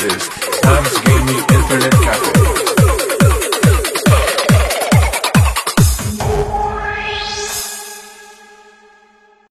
This